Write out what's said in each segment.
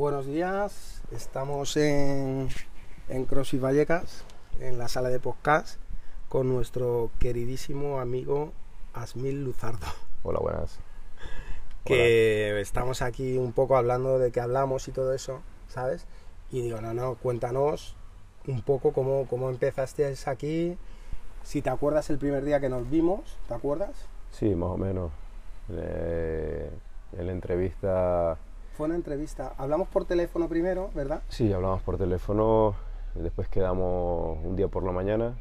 Buenos días, estamos en, en CrossFit Vallecas, en la sala de podcast, con nuestro queridísimo amigo Asmil Luzardo. Hola, buenas. Que estamos aquí un poco hablando de que hablamos y todo eso, ¿sabes? Y digo, no, no, cuéntanos un poco cómo, cómo empezaste aquí, si te acuerdas el primer día que nos vimos, ¿te acuerdas? Sí, más o menos. Eh, en la entrevista... Fue una entrevista. Hablamos por teléfono primero, ¿verdad? Sí, hablamos por teléfono, después quedamos un día por la mañana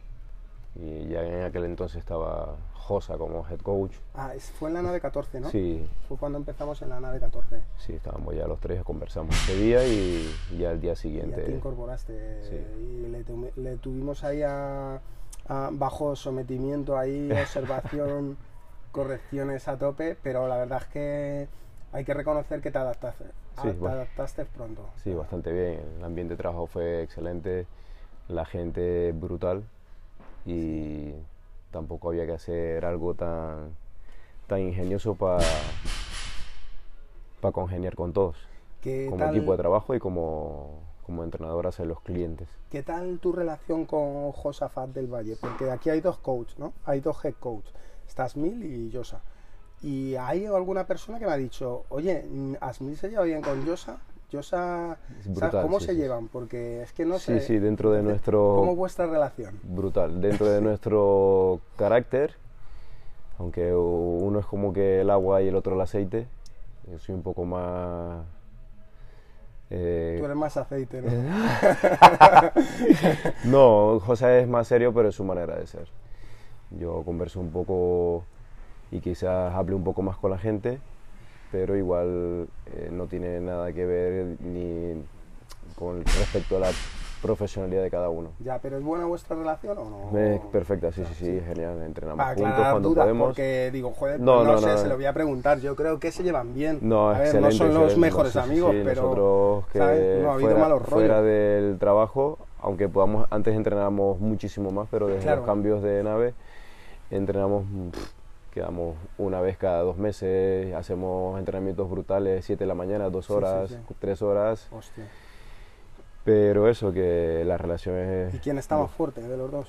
y ya en aquel entonces estaba Josa como head coach. Ah, fue en la nave 14, ¿no? Sí. Fue cuando empezamos en la nave 14. Sí, estábamos ya los tres, conversamos ese día y, ya el día siguiente. Y te incorporaste sí. y le, le, tuvimos ahí a, a, bajo sometimiento, ahí, observación, correcciones a tope, pero la verdad es que hay que reconocer que te adaptaste, sí, te adaptaste pronto. Sí, bastante bien. El ambiente de trabajo fue excelente, la gente brutal y tampoco había que hacer algo tan, tan ingenioso para para congeniar con todos, como tal, equipo de trabajo y como, como entrenador hacia los clientes. ¿Qué tal tu relación con Josafat del Valle? Porque aquí hay dos coaches, ¿no? Hay dos head coaches, Stasmil y Yosa. Y hay alguna persona que me ha dicho, oye, ¿Asmil se lleva bien con Yosa? Yosa, brutal, ¿cómo sí, se sí. llevan? Porque es que no Sí, sé. sí, dentro de nuestro... ¿Cómo vuestra relación? Brutal, dentro de nuestro carácter, aunque uno es como que el agua y el otro el aceite, yo soy un poco más... eh, Tú eres más aceite, ¿no? no, José es más serio, pero es su manera de ser. Yo converso un poco y quizás hable un poco más con la gente, pero igual eh, no tiene nada que ver ni con respecto a la profesionalidad de cada uno. Ya, pero ¿es buena vuestra relación o no? Es perfecta, sí, sí, sí, genial. Entrenamos Para juntos cuando dudas, podemos. porque digo, joder, No, pues no, no, sé, no. se lo voy a preguntar. Yo creo que se llevan bien. No, a ver, no son los mejores sí, amigos, pero nosotros que ¿sabes? no ha habido fuera, malos rollos. fuera del trabajo, aunque podamos antes entrenábamos muchísimo más, pero desde Claro. los cambios de nave entrenamos quedamos una vez cada dos meses, hacemos entrenamientos brutales, 7 de la mañana, dos Sí, sí, horas, sí. tres horas, Hostia. pero eso que la relación es ¿Y quién está más fuerte de los dos?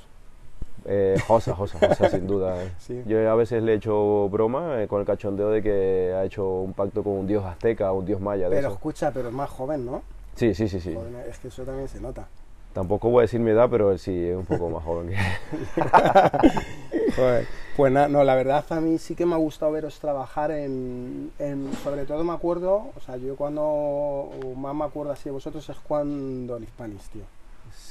Eh, Josa, Josa, Josa, sin duda. Sí. Yo a veces le he hecho broma eh, con el cachondeo de que ha hecho un pacto con un dios azteca, un dios maya. De Pero eso. escucha, pero es más joven, ¿no? Sí, sí, sí, sí. Joder, es que eso también se nota. Tampoco voy a decir mi edad, pero él sí es un poco más joven que Joder. Pues nada, no, la verdad a mí sí que me ha gustado veros trabajar en, en- sobre todo me acuerdo, o sea, yo cuando más me acuerdo así de vosotros es cuando el Hispanis, tío.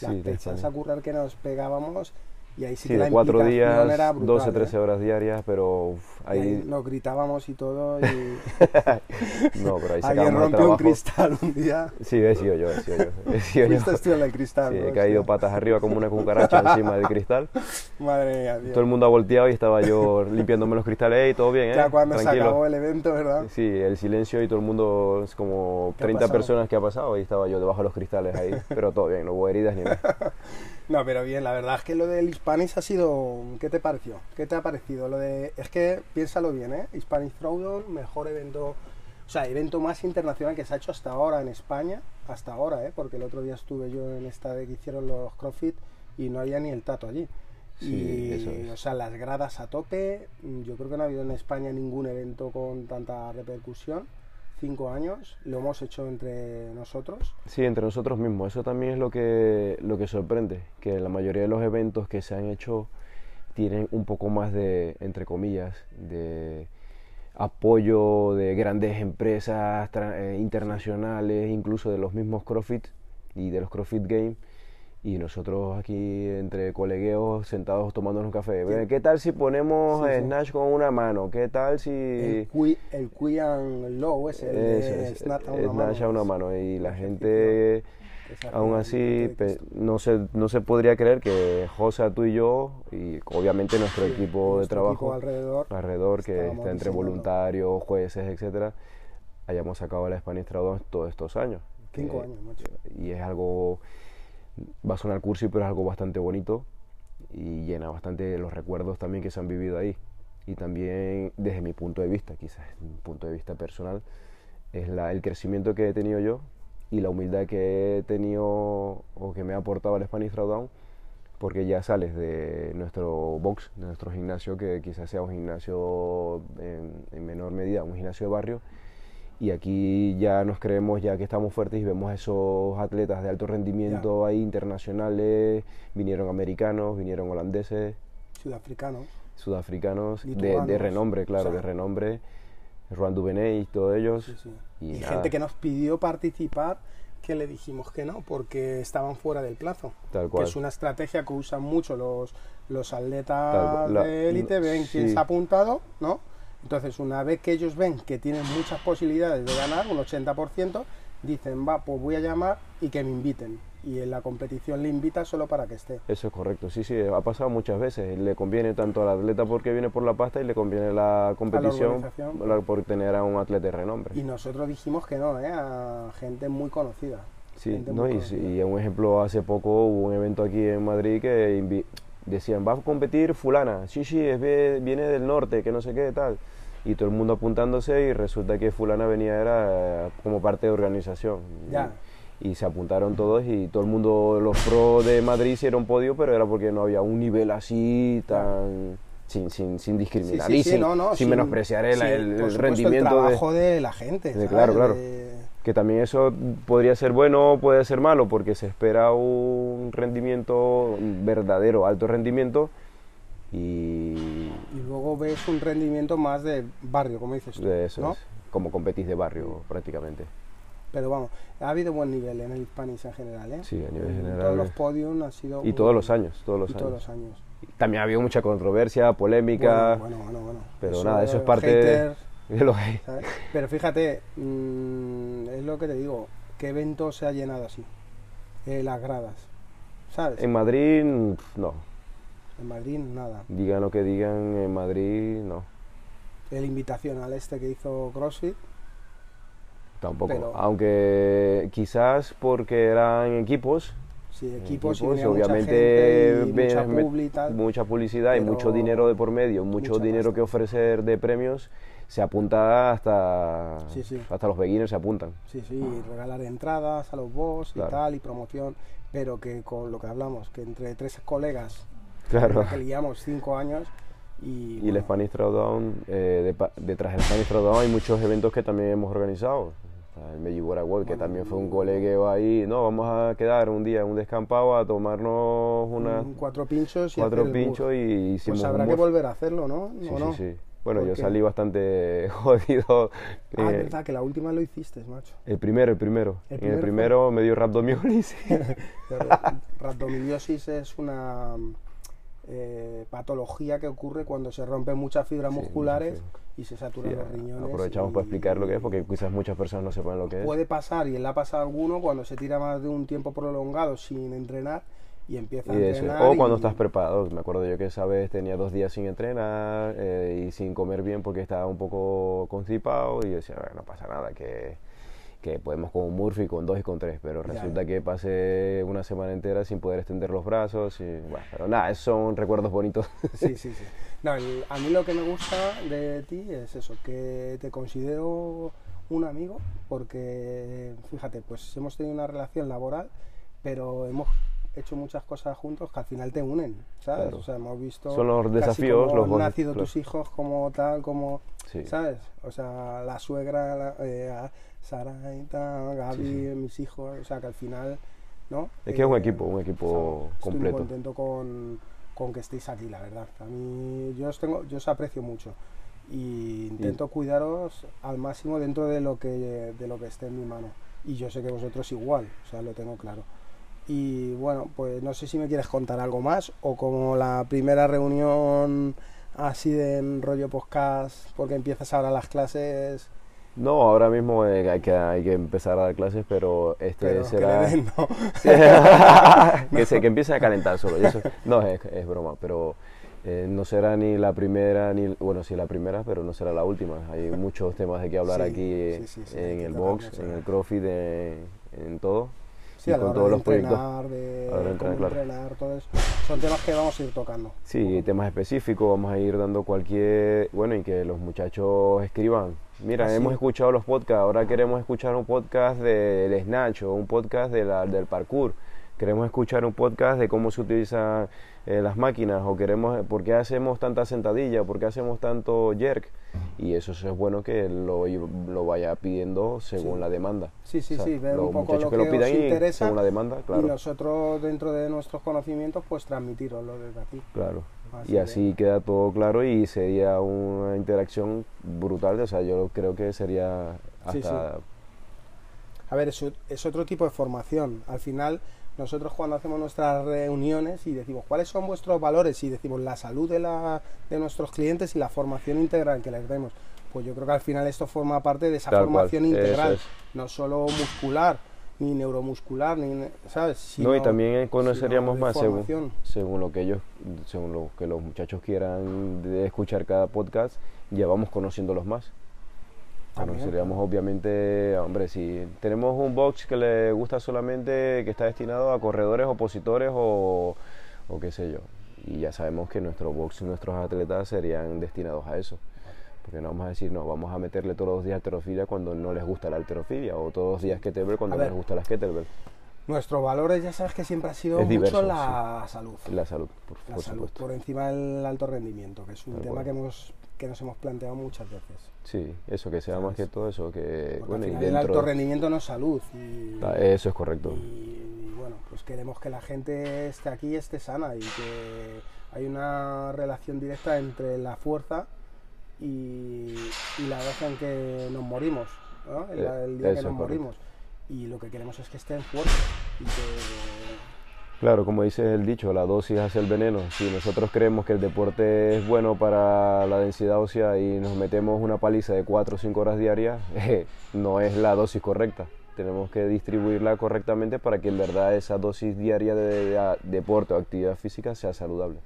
Las Sí, España. a currar que nos pegábamos y ahí sí, Sí, que de cuatro días, era brutal, 12, 13 ¿eh? horas diarias, pero uf, Y ahí ahí, nos gritábamos y todo y no, pero ahí alguien el rompió un cristal un día. Sí, he sido yo, he sido yo. He sido yo. Tú el del cristal. Sí, ¿no? he caído patas arriba como una cucaracha encima del cristal. Madre mía, tío. Todo el mundo ha volteado y estaba yo limpiándome los cristales. Hey, todo bien, ¿eh? Ya cuando Tranquilo. se acabó el evento, ¿verdad? Sí, el silencio y todo el mundo, es como ¿Qué ha 30 pasado? personas que ha pasado y estaba yo debajo de los cristales ahí, pero todo bien, no hubo heridas ni nada. No, pero bien, la verdad es que lo del Hispanic ha sido... ¿Qué te pareció? ¿Qué te ha parecido? Lo de... Es que, piénsalo bien, ¿eh? Hispanic Throwdown, mejor evento... O sea, evento más internacional que se ha hecho hasta ahora en España, hasta ahora, ¿eh? Porque el otro día estuve yo en esta de que hicieron los CrossFit y no había ni el tato allí. Sí, y, eso es. o sea, las gradas a tope. Yo creo que no ha habido en España ningún evento con tanta repercusión. Cinco años, lo hemos hecho entre nosotros. Sí, entre nosotros mismos, eso también es lo que, lo que sorprende, que la mayoría de los eventos que se han hecho tienen un poco más de, entre comillas, de apoyo de grandes empresas eh, internacionales, incluso de los mismos CrossFit y de los CrossFit Games. Y nosotros aquí entre colegueos sentados tomándonos un café. Sí. ¿Qué tal si ponemos Sí, sí. Snatch con una mano? ¿Qué tal si... El, qui, el Low es el de Eso es, Snatch a eh, una snatch a mano. una mano. Y la gente... Aún así, no se, no se podría creer que José, tú y yo, y obviamente nuestro equipo de nuestro trabajo equipo alrededor, alrededor, que está entre diseñando. voluntarios, jueces, etcétera, hayamos sacado la Spanish Traducción todos estos años. Cinco Que- años, macho. Y es algo, va a sonar cursi, pero es algo bastante bonito y llena bastante los recuerdos también que se han vivido ahí. Y también desde mi punto de vista, quizás mi punto de vista personal, es la, el crecimiento que he tenido yo y la humildad que he tenido o que me ha aportado el Spanish Throwdown, porque ya sales de nuestro box, de nuestro gimnasio, que quizás sea un gimnasio en, menor medida, un gimnasio de barrio, y aquí ya nos creemos ya que estamos fuertes y vemos esos atletas de alto rendimiento ahí internacionales, vinieron americanos, vinieron holandeses, sudafricanos, sudafricanos de, renombre, claro, de renombre, Juan Duvenet y todos ellos. Y, gente que nos pidió participar que le dijimos que no, porque estaban fuera del plazo. Tal cual. Que es una estrategia que usan mucho los, los atletas de élite, ven quién se ha apuntado, ¿no? Entonces, una vez que ellos ven que tienen muchas posibilidades de ganar, un 80%, dicen, va, pues voy a llamar y que me inviten. Y en la competición le invita solo para que esté. Eso es correcto, sí, sí, ha pasado muchas veces. Le conviene tanto al atleta porque viene por la pasta y le conviene la competición por tener a un atleta de renombre. Y nosotros dijimos que no, ¿eh? a gente muy conocida. Sí, no, y, y, un ejemplo, hace poco hubo un evento aquí en Madrid que decían, va a competir fulana, sí, sí, es, viene del norte, que no sé qué, tal y todo el mundo apuntándose y resulta que fulana venía era como parte de organización. Y, se apuntaron todos y todo el mundo, los pro de Madrid hicieron podio, pero era porque no había un nivel así tan... Sin, sin, sin discriminar y sin, menospreciar el, el, rendimiento el trabajo de, la gente. claro, claro. Que también eso podría ser bueno o puede ser malo porque se espera un rendimiento verdadero, alto rendimiento, y, luego ves un rendimiento más de barrio, como dices tú. De eso, como competís de barrio prácticamente. Pero vamos, ha habido buen nivel en el Spanish en general, ¿eh? Sí, a nivel general. Todos los podiums han sido... Y todos los años, todos los, años. los años. También ha habido mucha controversia, polémica. Bueno, bueno, bueno. Pero nada, eso es parte de, lo que Pero fíjate, mm, es lo que te digo, ¿qué evento se ha llenado así? Eh, las gradas, ¿sabes? En Madrid, no. En Madrid nada. Digan lo que digan, en Madrid no. El invitacional este que hizo CrossFit. Tampoco. Aunque quizás porque eran equipos. Sí, equipos, y obviamente mucha, mucha, publicidad y mucho dinero de por medio, mucho dinero que ofrecer de premios se apunta hasta hasta los beginners se apuntan. Sí, sí, regalar entradas a los boss y tal y promoción, pero que con lo que hablamos, que entre tres colegas Claro. Que llevamos cinco años. Y, y el Spanish Throwdown, eh, detrás del Spanish Throwdown hay muchos eventos que también hemos organizado. El Mellibora World, que también fue un colegio ahí. No, vamos a quedar un día en un descampado a tomarnos unas. cuatro pinchos y Cuatro pinchos y Pues habrá que volver a hacerlo, ¿no? Sí, sí, sí. Bueno, yo salí bastante jodido. Ah, eh, verdad, que la última lo hiciste, macho. El primero, el primero. ¿El en el primero me dio es una eh, patología que ocurre cuando se rompen muchas fibras musculares y se saturan los riñones. Aprovechamos para explicar lo que es, porque quizás muchas personas no sepan lo que es. Puede pasar, y él ha pasado a alguno, cuando se tira más de un tiempo prolongado sin entrenar y empieza a entrenar. O cuando estás preparado. Me acuerdo yo que esa vez tenía dos días sin entrenar eh, y sin comer bien porque estaba un poco constipado y yo decía, no pasa nada, que que podemos con un Murphy, con dos y con tres, pero resulta que pasé una semana entera sin poder extender los brazos y bueno, pero nada, esos son recuerdos bonitos. Sí, sí, sí. No, a mí lo que me gusta de ti es eso, que te considero un amigo, porque fíjate, pues hemos tenido una relación laboral, pero hemos hecho muchas cosas juntos que al final te unen, ¿sabes? O sea, hemos visto... Son los desafíos, los han nacido tus hijos como tal, como... ¿Sabes? O sea, la suegra, la, eh, Sara y tal, Gaby, mis hijos, o sea, que al final, ¿no? Es que es un eh, equipo, un equipo completo. Estoy muy contento con, con, que estéis aquí, la verdad. A mí, yo os, tengo, yo os aprecio mucho y intento cuidaros al máximo dentro de lo que de lo que esté en mi mano y yo sé que vosotros igual o sea lo tengo claro y bueno, pues no sé si me quieres contar algo más o como la primera reunión así de rollo podcast, porque empiezas ahora las clases. No, ahora mismo eh, hay, que, hay que empezar a dar clases, pero este será. Que, se, que empiece a calentar solo. no, es, es, broma, pero eh, no será ni la primera, ni. Bueno, sí, la primera, pero no será la última. Hay muchos temas de que hablar aquí en el box, en el CrossFit, en todo. Sí, con todos los entrenar, proyectos. De entrenar, todo eso. Son temas que vamos a ir tocando. Sí, temas específicos, vamos a ir dando cualquier, bueno, y que los muchachos escriban Mira, Así. hemos escuchado los podcasts, ahora queremos escuchar un podcast del Snatch o un podcast de la- del parkour. Queremos escuchar un podcast de cómo se utilizan eh, las máquinas o queremos, por qué hacemos tanta sentadilla, por qué hacemos tanto jerk. Y eso es bueno que lo, lo vaya pidiendo según Sí. la demanda. Sí, sí, O sea, sí, ver un poco lo que que, lo pidan os interesa según la demanda, claro. y nosotros dentro de nuestros conocimientos pues transmitiroslo desde aquí. Claro. Así y así queda todo claro y sería una interacción brutal. O sea, yo creo que sería hasta... Sí, sí. A ver, es otro tipo de formación. Al final, nosotros cuando hacemos nuestras reuniones y decimos cuáles son vuestros valores y decimos la salud de, la, de nuestros clientes y la formación integral que les demos, pues yo creo que al final esto forma parte de esa Tal formación integral, es. no solo muscular, ni neuromuscular, ni, ¿sabes? no, y también conoceríamos más según, según lo que ellos, según lo que los muchachos quieran de escuchar cada podcast, ya vamos conociéndolos más. Conoceríamos obviamente, hombre, si tenemos un box que le gusta solamente, que está destinado a corredores opositores o, o qué sé yo. Y ya sabemos que nuestro box y nuestros atletas serían destinados a eso. Porque no vamos a decir, no, vamos a meterle todos los días alterofilia cuando no les gusta la alterofilia, o todos los días kettlebell cuando no les gusta la kettlebell. Nuestros valores ya sabes que siempre ha sido Es diverso, mucho la salud. La salud, por, La por salud, supuesto. por encima del alto rendimiento, que es un Tal tema cual. que, hemos, que nos hemos planteado muchas veces. Sí, eso, que sea más que todo eso, que Porque bueno, al y final el dentro... alto rendimiento no es salud. Y, Ah, Eso es correcto. y, bueno, pues queremos que la gente esté aquí y esté sana y que hay una relación directa entre la fuerza y, y la edad en que nos morimos, ¿no? el, Eh, el día que nos correcto. morimos. Y lo que queremos es que estén fuertes y que Claro, como dice el dicho, la dosis hace el veneno. Si nosotros creemos que el deporte es bueno para la densidad ósea y nos metemos una paliza de 4 o 5 horas diarias, eh, no es la dosis correcta. Tenemos que distribuirla correctamente para que en verdad esa dosis diaria de, de- deporte o actividad física sea saludable.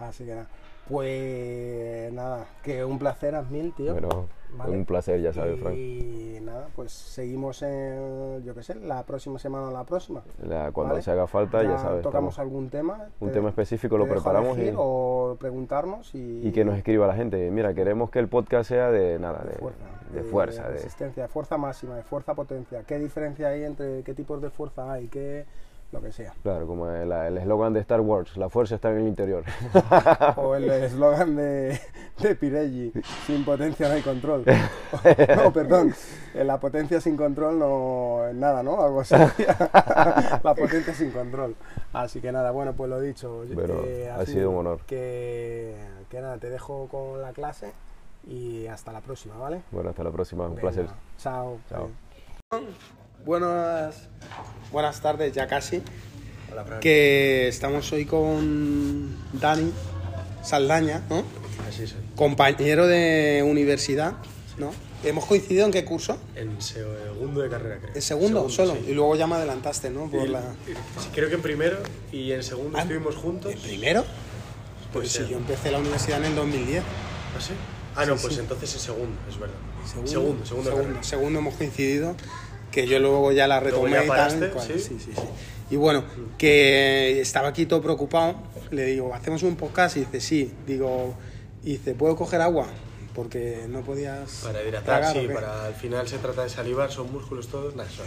Así que nada. Pues nada, que un placer, Asmil, tío. Bueno, Vale. un placer, ya sabes, Frank. Y nada, pues seguimos en, yo qué sé, la próxima semana o la próxima. La- cuando ¿vale? se haga falta, ya, sabes. Tocamos estamos- algún tema. un te- tema específico lo preparamos y- o preguntarnos y, Y que nos escriba la gente. Mira, queremos que el podcast sea de nada, de de, fuerza, de fuerza, de- resistencia, de fuerza máxima, de fuerza potencia. ¿Qué diferencia hay entre qué tipos de fuerza hay? ¿Qué, lo que sea. Claro, como el eslogan de Star Wars, la fuerza está en el interior. O el eslogan de, de Pirelli, sin potencia no hay control. no, perdón, la potencia sin control no es nada, ¿no? Algo así. la potencia sin control. Así que nada, bueno, pues lo dicho. Pero ha sido un honor. Que, que nada, te dejo con la clase y hasta la próxima, ¿vale? Bueno, hasta la próxima, un Venga, placer. Chao. Chao. Buenas, buenas tardes, ya casi. Que estamos hoy con Dani Saldaña, ¿no? Así soy. compañero de universidad, ¿no? ¿Hemos coincidido en qué curso? En segundo de carrera, creo. ¿En segundo, solo? sí. Y luego ya me adelantaste, ¿no? Por la... sí, creo que en primero y en segundo Ah, estuvimos juntos. ¿En primero? Pues ser. si yo empecé la universidad en el 2010. ¿Ah, sí? Ah, no, pues entonces en segundo, es verdad. Segundo, segundo, segundo segundo, segundo hemos coincidido, que yo luego ya la retomé ya y tal. paraste, cual- ¿sí? sí, sí, sí. Y bueno, que estaba aquí todo preocupado, le digo, ¿hacemos un podcast? Y dice, sí. Digo, y dice, ¿puedo coger agua? Porque no podías Para hidratar, tragar, ¿o sí, para al final se trata de salivar, son músculos todos. Nah, eso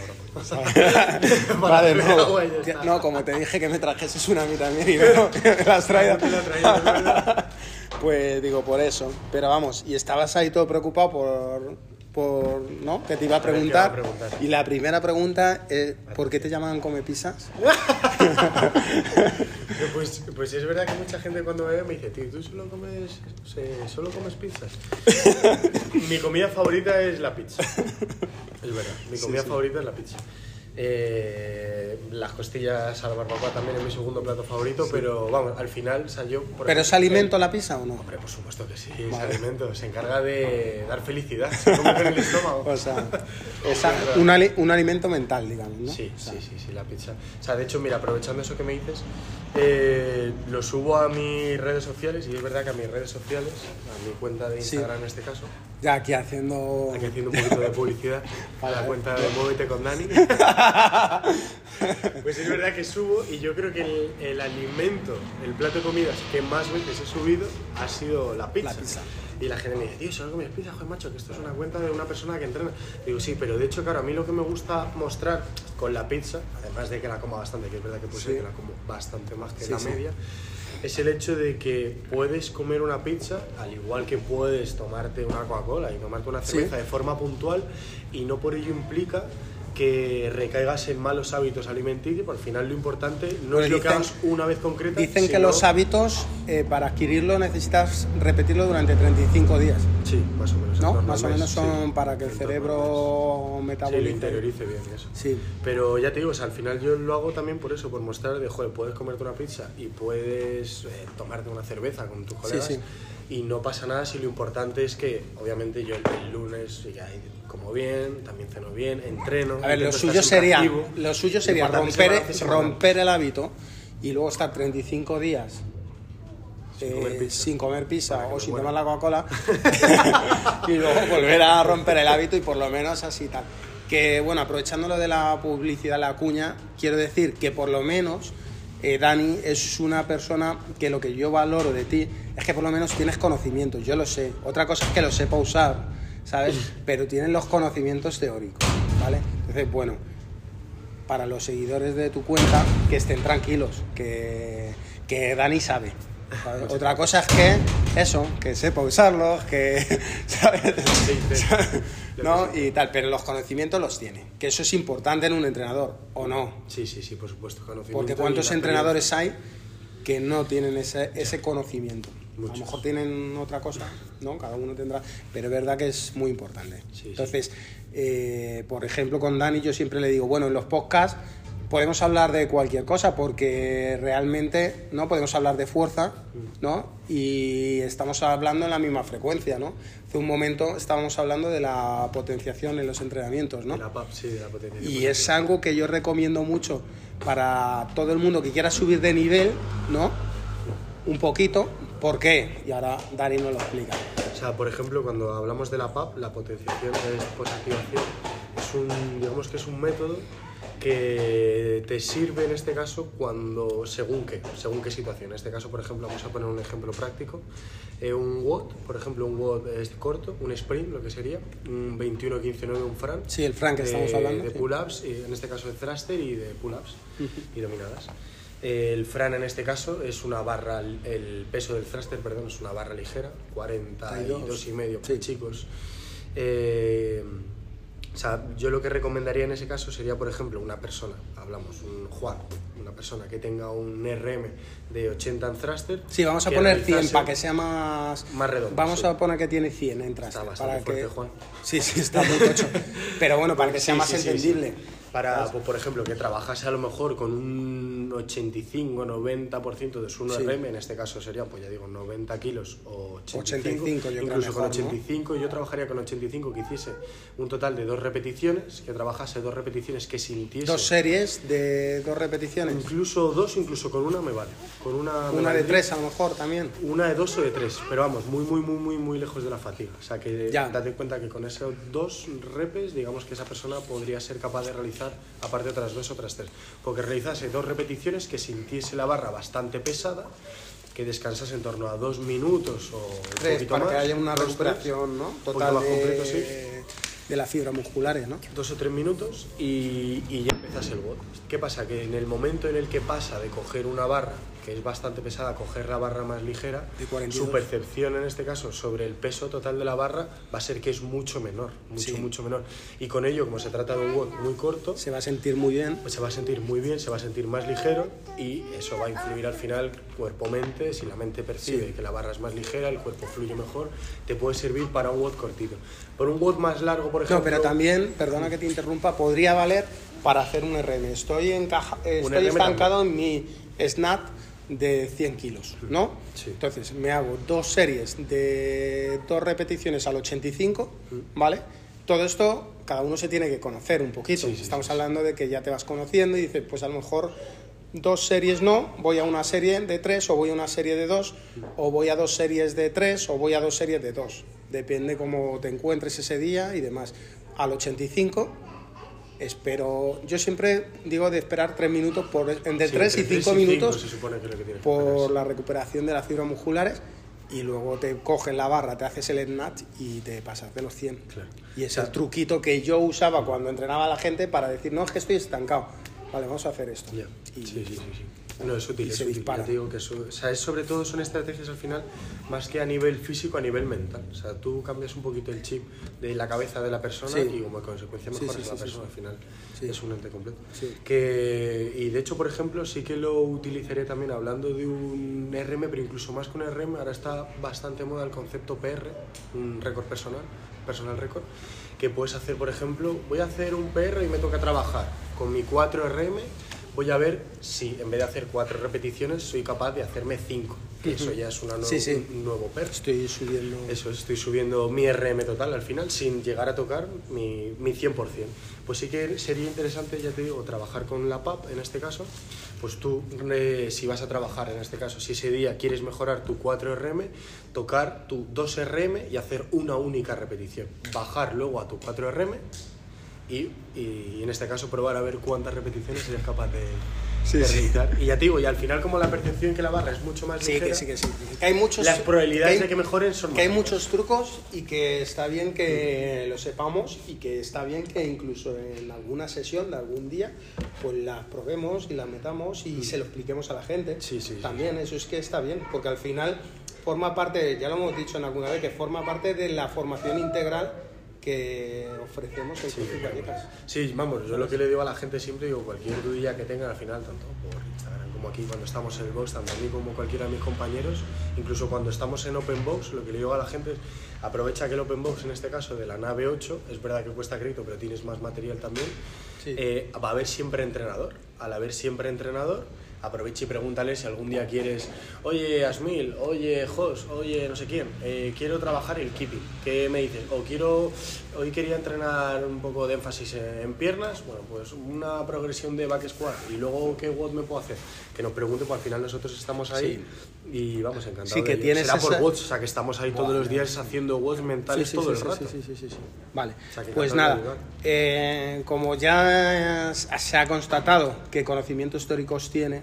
ahora. vale, no, agua y ya está. no, como te dije que me a mí también y no, me la has traído. Pues digo, por eso. Pero vamos, y estabas ahí todo preocupado por, por ¿no? Que te iba a A ver, ¿qué preguntar. iba a preguntar? Y la primera pregunta es, ¿por qué te llaman come pizzas? Pues, pues es verdad que mucha gente cuando me ve me dice, tío, ¿tú solo comes, solo comes pizzas? mi comida favorita es la pizza. Es verdad, mi comida favorita es la pizza. Eh, las costillas a la barbacoa también es mi segundo plato favorito, pero vamos, al final, yo... por ¿Pero es ejemplo, alimento la pizza o no? Hombre, por supuesto que sí, es Vale. alimento. Se encarga de dar felicidad, se come con el estómago. O sea, es Es verdad. un, ali- un alimento mental, digamos, ¿no? Sí, O sea, sí, sí, sí, la pizza. O sea, de hecho, mira, aprovechando eso que me dices, eh, lo subo a mis redes sociales y es verdad que a mis redes sociales, a mi cuenta de Sí. Instagram en este caso, Ya aquí haciendo... aquí haciendo un poquito de publicidad, a la cuenta de Muévete con Dani, Pues es verdad que subo y yo creo que el, el alimento, el plato de comidas que más veces he subido ha sido la pizza. La pizza. Y la gente me dice, tío, solo comes pizza, joder, macho, que esto es una cuenta de una persona que entrena. Digo, sí, pero de hecho, claro, a mí lo que me gusta mostrar con la pizza, además de que la como bastante, que es verdad que Sí. que la como bastante más que Sí, la sí. media, es el hecho de que puedes comer una pizza al igual que puedes tomarte una Coca-Cola y tomarte una cerveza de forma puntual y no por ello implica que recaigas en malos hábitos alimenticios, por al final lo importante no Pues es lo que dicen- hagas una vez concreta. Dicen que los hábitos, eh, para adquirirlo, necesitas repetirlo durante 35 días. Sí, más o menos. en ¿No? Más o menos son sí, para que el cerebro Sí, metabolice. lo interiorice bien eso. Sí. Pero ya te digo, o sea, al final yo lo hago también por eso, por mostrar de, joder, puedes comerte una pizza y puedes eh, tomarte una cerveza con tus colegas sí. Y no pasa nada si lo importante es que, obviamente, yo el, lunes ya como bien, también ceno bien, entreno. A ver, lo suyo sería, lo suyo sería romper, balance romper el hábito y luego estar 35 días Sin eh, comer pizza. sin comer pizza o sin tomar la Coca-Cola y luego volver a romper el hábito y por lo menos así tal. Que bueno, aprovechando lo de la publicidad, la cuña, quiero decir que por lo menos eh, Dani es una persona que lo que yo valoro de ti es que por lo menos tienes conocimientos, yo lo sé. Otra cosa es que lo sepa usar, ¿sabes? Pero tienes los conocimientos teóricos, ¿vale? Entonces, bueno, para los seguidores de tu cuenta que estén tranquilos, que, que Dani sabe. ¿sabes? Otra cosa es que eso, que sepa usarlos, que ¿sabes? ¿no? y tal, pero los conocimientos los tiene, que eso es importante en un entrenador, ¿o no? Sí, sí, sí, por supuesto. Porque cuántos entrenadores hay que no tienen ese, ese conocimiento. A lo mejor tienen otra cosa, ¿no? Cada uno tendrá, pero es verdad que es muy importante. Sí, sí. Entonces, eh, por ejemplo, con Dani yo siempre le digo, bueno, en los podcasts podemos hablar de cualquier cosa porque realmente no podemos hablar de fuerza, ¿no? Y estamos hablando en la misma frecuencia, ¿no? Hace un momento estábamos hablando de la potenciación en los entrenamientos, ¿no? De la PAP, sí, de la potencia. Y es algo que yo recomiendo mucho para todo el mundo que quiera subir de nivel, ¿no? Un poquito. ¿Por qué? Y ahora Dani nos lo explica. O sea, por ejemplo, cuando hablamos de la PAP, la potenciación de posactivación es un, digamos que es un método que te sirve en este caso cuando, según qué, según qué situación. En este caso, por ejemplo, vamos a poner un ejemplo práctico. Eh, un WOD, por ejemplo, un WOD es corto, un sprint, lo que sería, un 21-15-9, un Fran. Sí, el Fran que de- estamos hablando, De sí. pull-ups, en este caso de thruster y de pull-ups y dominadas. El Fran en este caso es una barra, el peso del thruster, perdón, es una barra ligera, 42 y medio Sí. chicos. Eh, o sea, yo lo que recomendaría en ese caso sería, por ejemplo, una persona, hablamos, un Juan, una persona que tenga un RM de 80 en thruster. Sí, vamos a poner 100 realizase- para que sea más... Más redondo, Vamos sí. a poner que tiene 100 en thruster, Está bastante para fuerte, que... Juan. Sí, sí, está muy tocho. Pero bueno, para que sea Sí, más sí, entendible. Sí. Para, pues, por ejemplo, que trabajase a lo mejor con un 85-90% de su 1RM, en este caso serían, pues ya digo, 90 kilos o 85, 85, yo incluso con mejor, ¿no? 85, yo trabajaría con 85 que hiciese un total de dos repeticiones, que trabajase dos repeticiones que sintiese... Dos series de dos repeticiones. Incluso dos, incluso con una me vale. Con una, Una de tres a lo mejor también. Una de dos o de tres, pero vamos, muy, muy, muy, muy, muy lejos de la fatiga. O sea que Ya. date cuenta que con esos dos repes, digamos que esa persona podría ser capaz de realizar, aparte otras dos, otras tres. Porque realizase dos repeticiones que sintiese la barra bastante pesada, que descansase en torno a dos minutos o un Tres, poquito para más. que haya una dos, recuperación ¿no? total más de, completo, sí. de las fibras musculares, ¿no? dos o tres minutos y, y ya empezas el WOD. ¿Qué pasa? Que en el momento en el que pasa de coger una barra, que es bastante pesada, coger la barra más ligera, De 42. su percepción en este caso sobre el peso total de la barra va a ser que es mucho menor, mucho, Sí. mucho menor. Y con ello, como se trata de un WOD muy corto, Se va a sentir muy bien. pues se va a sentir muy bien, se va a sentir más ligero y eso va a influir al final cuerpo-mente. Si la mente percibe Sí. que la barra es más ligera, el cuerpo fluye mejor, te puede servir para un WOD cortito. Por un WOD más largo, por ejemplo... No, pero también, perdona que te interrumpa, podría valer para hacer un RM. Estoy, encaja, estoy RM estancado en mi snap de 100 kilos, ¿no? Sí. Entonces me hago dos series de dos repeticiones al 85, Mm. ¿vale? Todo esto, cada uno se tiene que conocer un poquito. Sí, sí, Estamos hablando de que ya te vas conociendo y dices, pues a lo mejor dos series no, voy a una serie de tres o voy a una serie de dos o voy a dos series de tres o voy a dos series de dos. Depende cómo te encuentres ese día y demás. Al 85 espero. Yo siempre digo de esperar tres minutos, por, entre Sí, 3 y entre 5 tres minutos que por la recuperación de las fibras musculares y luego te cogen la barra, te haces el snatch y te pasas de los 100. Claro. Y es el truquito que yo usaba cuando entrenaba a la gente para decir, no, es que estoy estancado. Vale, vamos a hacer esto. Ya. Y- Sí, sí, sí, sí. No, es útil, es se útil. dispara. Te digo que eso, o sea, es sobre todo son estrategias al final más que a nivel físico, a nivel mental. O sea, tú cambias un poquito el chip de la cabeza de la persona Sí. y como consecuencia mejoras sí, la persona al final. Sí. Es un ente completo. Sí. Que, y de hecho, por ejemplo, sí que lo utilizaré también hablando de un RM, pero incluso más que un RM, ahora está bastante moda el concepto PR, un récord personal, personal récord, que puedes hacer, por ejemplo, voy a hacer un PR y me toca trabajar con mi 4RM, voy a ver si en vez de hacer 4 repeticiones soy capaz de hacerme 5, que eso ya es una nue- Sí, sí. un nuevo PR. Estoy subiendo. Eso, es, estoy subiendo mi RM total al final sin llegar a tocar mi, mi 100%. Pues sí que sería interesante, ya te digo, trabajar con la PAP en este caso. Pues tú, eh, si vas a trabajar en este caso, si ese día quieres mejorar tu 4RM, tocar tu 2RM y hacer una única repetición. Bajar luego a tu 4RM y, y en este caso probar a ver cuántas repeticiones eres capaz de, Sí, de sí. realizar. Y ya te digo, y al final como la percepción que la barra es mucho más Sí, ligera, que sí, que sí. Que hay muchos, las probabilidades que hay- de que mejoren son que hay muchos trucos y que está bien que lo sepamos y que está bien que incluso en alguna sesión de algún día pues las probemos y las metamos y se lo expliquemos a la gente. Mm. Sí, sí, sí. También eso es que está bien, porque al final forma parte, ya lo hemos dicho en alguna vez, que forma parte de la formación integral que ofrecemos CrossFit Vallecas. Sí, vamos, yo lo que le digo a la gente siempre, digo, cualquier dudilla que tengan al final, tanto por Instagram como aquí cuando estamos en el box, tanto a mí como cualquiera de mis compañeros, incluso cuando estamos en Open Box, lo que le digo a la gente es, aprovecha que el Open Box, en este caso de la nave 8, es verdad que cuesta crédito, pero tienes más material también, Sí. eh, va a haber siempre entrenador. Al haber siempre entrenador, aprovecha y pregúntale si algún día quieres, oye Asmil, oye Jos, oye no sé quién, eh, quiero trabajar el keeping, ¿qué me dices? O quiero, hoy quería entrenar un poco de énfasis en, piernas, bueno, pues una progresión de back squat y luego qué WOD me puedo hacer. Que nos pregunte, pues al final nosotros estamos ahí y vamos encantados. Sí, que de tienes Será por WODs, o sea que estamos ahí todos los días haciendo WODs mentales todo el sí, rato. sí, sí, sí, sí. Vale, O sea, que pues encantado nada, eh, como ya se ha constatado que conocimientos históricos tienes,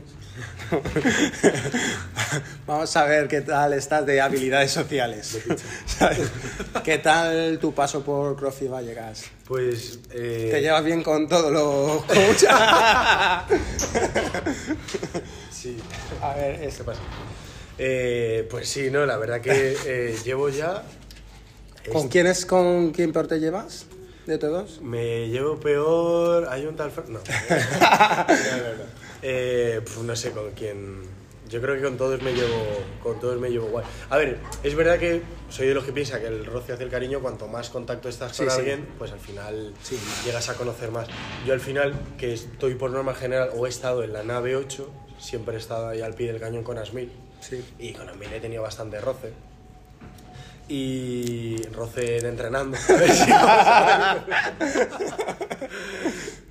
vamos a ver qué tal estás de habilidades sociales. ¿Sabes? ¿Qué tal tu paso por CrossFit Vallecas? Pues... eh, ¿Te llevas bien con todos los coaches? Sí. a ver, es- ¿Qué pasa? Eh, pues sí, no, la verdad que eh, llevo ya. ¿con quién es con quién peor te llevas de todos? Me llevo peor. Hay un tal. No. no, no, no. Eh, no sé con quién. Yo creo que con todos me llevo, con todos me llevo guay. A ver, es verdad que soy de los que piensa que el roce hace el cariño. Cuanto más contacto estás con Sí, sí. alguien, pues al final Sí. llegas a conocer más. Yo al final, que estoy por norma general o he estado en la nave 8, siempre he estado ahí al pie del cañón con Asmil. Sí. Y con Asmil he tenido bastante roce. Y roce de entrenando. A ver si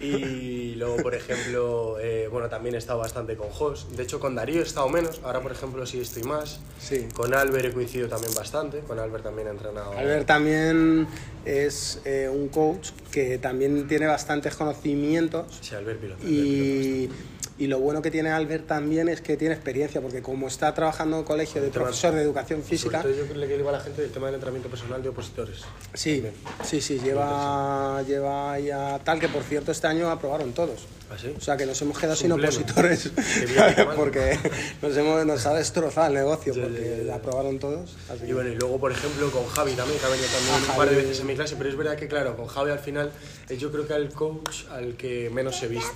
y luego, por ejemplo, eh, bueno, también he estado bastante con Jos. De hecho, con Darío he estado menos. Ahora, por ejemplo, sí estoy más. Sí. Con Albert he coincidido también bastante. Con Albert también he entrenado. Albert también es eh, un coach que también tiene bastantes conocimientos Sí, Albert piloto. y, y lo bueno que tiene Albert también es que tiene experiencia, porque como está trabajando en colegio de profesor de educación física, Sobre todo yo le digo a la gente del tema del entrenamiento personal de opositores. sí, También. sí, sí, lleva, lleva ya tal que por cierto este año aprobaron todos. ¿Ah, sí? O sea que nos hemos quedado Es sin un pleno. opositores porque nos, hemos, nos ha destrozado el negocio porque aprobaron todos. así Y bueno, y luego, por ejemplo, con Javi también, que ha venido también un par de veces en mi clase, pero es verdad que, claro, con Javi al final, eh, yo creo que al coach al que menos he visto.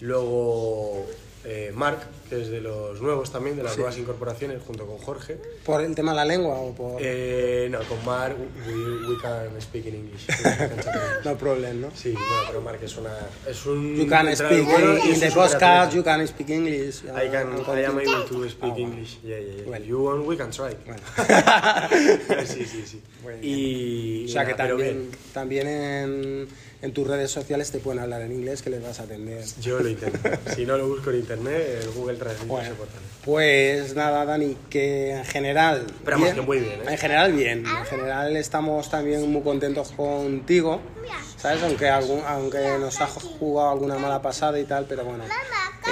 Luego, eh, Mark, que es de los nuevos también, de las nuevas incorporaciones, junto con Jorge. ¿Por el tema de la lengua o por...? Eh, no, con Mark, we, we can speak in English. no problem, ¿no? Sí, bueno, pero Mark es, una, es un. You can speak bueno in es the podcast, you can speak English. I can, uh, I am able to speak Ah, bueno. English. Yeah, yeah, yeah. Bueno. You want, we can try. Bueno. sí, sí, sí. Bueno. Y, O sea que también, también en, en tus redes sociales te pueden hablar en inglés que les vas a atender. Yo lo intento. si no lo busco en internet. Internet, el Google Translate Bueno, pues nada, Dani, que en general. Pero que muy bien, ¿eh? En general, bien. En general, estamos también muy contentos contigo, ¿sabes? Aunque, algún, aunque nos ha jugado alguna mala pasada y tal, pero bueno.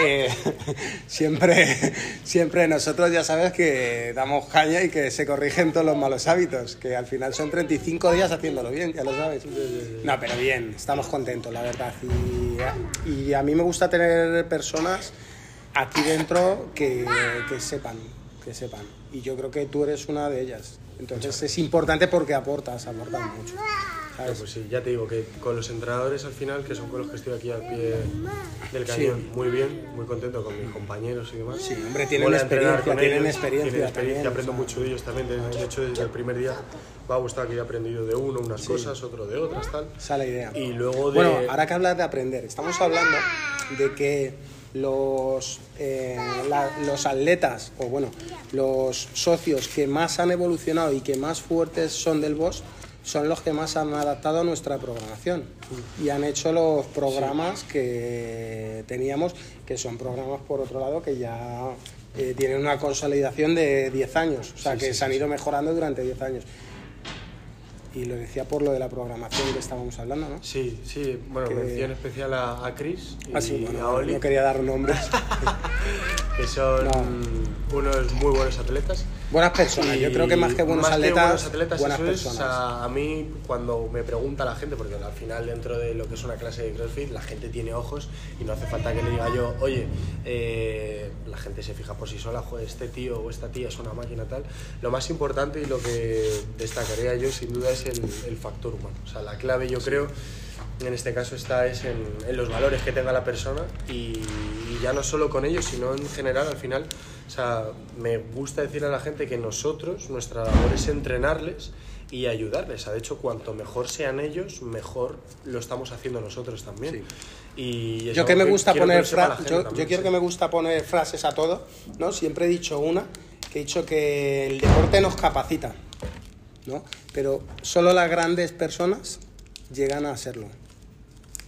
eh, siempre, siempre nosotros ya sabes que damos caña y que se corrigen todos los malos hábitos, que al final son 35 días haciéndolo bien, ya lo sabes. No, pero bien, estamos contentos, la verdad. Y, y a mí me gusta tener personas aquí dentro que, que sepan, que sepan. Y yo creo que tú eres una de ellas. Entonces es importante porque aportas, aportas mucho. Pues sí, ya te digo que con los entrenadores al final, que son con los que estoy aquí al pie del cañón, muy bien, muy contento con mis compañeros y demás. Sí, hombre, tienen Mola experiencia, tienen ellos, experiencia tienen experiencia, también, aprendo o sea. mucho de ellos también. De hecho, desde el primer día me ha gustado que he aprendido de uno unas cosas, otro de otras, tal. Esa es la idea. Y luego de... Bueno, ahora que hablas de aprender, estamos hablando de que los, eh, la- los atletas, o bueno, los socios que más han evolucionado y que más fuertes son del boss, son los que más han adaptado a nuestra programación y han hecho los programas que teníamos, que son programas por otro lado que ya eh, tienen una consolidación de 10 años, o sea que se han ido mejorando durante 10 años. Y lo decía por lo de la programación que estábamos hablando, ¿no? Sí, sí, bueno, Que- mención especial a, a Chris y Ah, sí, a bueno, Oli, no quería dar nombres. que son unos muy buenos atletas. Buenas personas, yo Y creo que más que buenos más que atletas, buenos atletas, buenas eso es, personas. sea, a mí cuando me pregunta la gente, porque al final dentro de lo que es una clase de CrossFit, la gente tiene ojos y no hace falta que le diga yo, oye, eh, la gente se fija por sí sola, joder, este tío o esta tía es una máquina tal. Lo más importante y lo que destacaría yo sin duda es el, el factor humano. O sea, la clave yo creo en este caso está es en, en los valores que tenga la persona y, y ya no solo con ellos, sino en general al final. O sea, me gusta decir a la gente que nosotros, nuestra labor es entrenarles y ayudarles. De hecho, cuanto mejor sean ellos, mejor lo estamos haciendo nosotros también. Y Yo que me gusta quiero poner yo, también, yo quiero sí. que me gusta poner frases a todo, ¿no? Siempre he dicho una, que he dicho que el deporte nos capacita, ¿no? Pero solo las grandes personas llegan a serlo.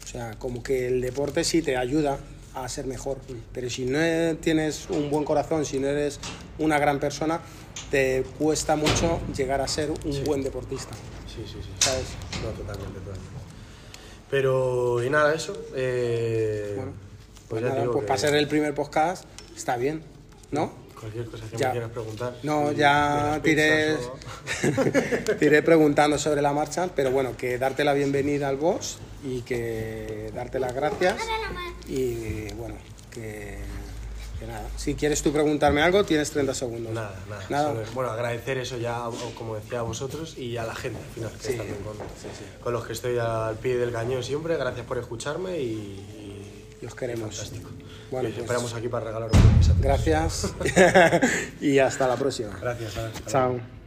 O sea, como que el deporte sí te ayuda a ser mejor, pero si no tienes un buen corazón, si no eres una gran persona, te cuesta mucho llegar a ser un buen deportista, Sí, sí, sí. ¿sabes? No, totalmente, totalmente. Pero, y nada, eso. eh, Bueno, pues Pues nada, pues que para ser el primer podcast está bien, ¿no? Cualquier cosa que Ya. me quieras preguntar. No, ya tiré, o- tiré preguntando sobre la marcha, pero bueno, que darte la bienvenida al boss y que darte las gracias y bueno, que, que nada. Si quieres tú preguntarme algo, tienes 30 segundos. Nada, nada. Nada. solo es- bueno, agradecer eso ya, como decía a vosotros y a la gente al final, que Sí, con, sí, sí. con los que estoy al pie del cañón siempre. Gracias por escucharme y. y- Los queremos. Fantástico. Bueno, y os pues- esperamos aquí para regalar un pizza. Gracias y hasta la próxima. Gracias, luego. Chao.